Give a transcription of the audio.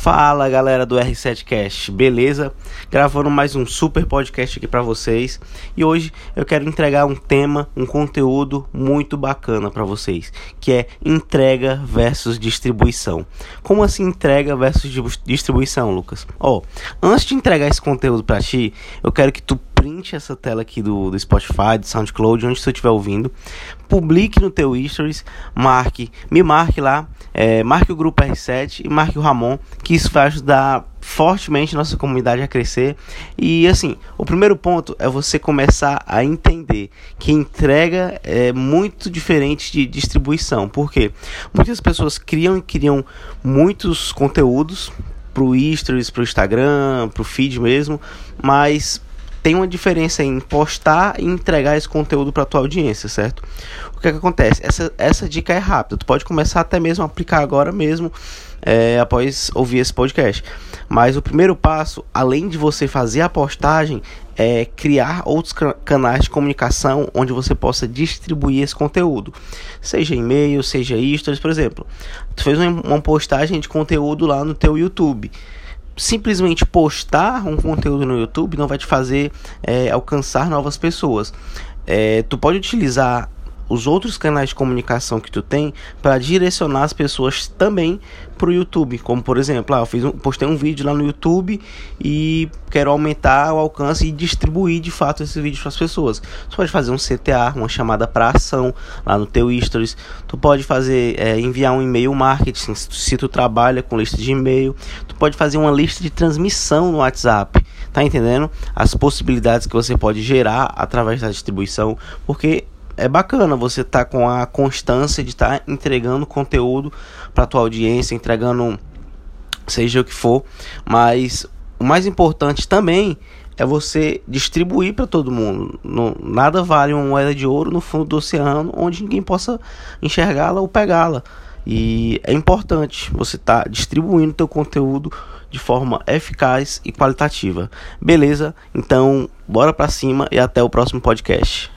Fala galera do R7Cast, beleza? Gravando mais um super podcast aqui para vocês e hoje eu quero entregar um tema, um conteúdo muito bacana para vocês, que é entrega versus distribuição. Como assim entrega versus distribuição, Lucas? Ó, oh, antes de entregar esse conteúdo para ti, eu quero que tu print essa tela aqui do, do Spotify, do SoundCloud, onde você estiver ouvindo, publique no teu stories, marque, me marque lá é, marque o grupo R7 e marque o Ramon, que isso vai ajudar fortemente nossa comunidade a crescer. E assim, o primeiro ponto é você começar a entender que entrega é muito diferente de distribuição. Porque muitas pessoas criam e criam muitos conteúdos para o Stories, para o Instagram, para o feed mesmo, mas tem uma diferença em postar e entregar esse conteúdo para tua audiência, certo? O que, é que acontece? Essa, essa dica é rápida, tu pode começar até mesmo a aplicar agora mesmo, é, após ouvir esse podcast. Mas o primeiro passo, além de você fazer a postagem, é criar outros canais de comunicação onde você possa distribuir esse conteúdo, seja e-mail, seja stories, por exemplo. Tu fez uma postagem de conteúdo lá no teu YouTube simplesmente postar um conteúdo no YouTube não vai te fazer é, alcançar novas pessoas. É, tu pode utilizar os outros canais de comunicação que tu tem para direcionar as pessoas também para o YouTube. Como por exemplo, ah, eu fiz um, postei um vídeo lá no YouTube e quero aumentar o alcance e distribuir de fato esse vídeo para as pessoas. Tu pode fazer um CTA, uma chamada para ação lá no teu stories. Tu pode fazer é, enviar um e-mail marketing se tu trabalha com lista de e-mail. Tu pode fazer uma lista de transmissão no WhatsApp. Tá entendendo? As possibilidades que você pode gerar através da distribuição, porque é bacana você estar tá com a constância de estar tá entregando conteúdo para tua audiência, entregando seja o que for, mas o mais importante também é você distribuir para todo mundo. Não, nada vale uma moeda de ouro no fundo do oceano onde ninguém possa enxergá-la ou pegá-la. E é importante você estar tá distribuindo teu conteúdo de forma eficaz e qualitativa. Beleza? Então, bora para cima e até o próximo podcast.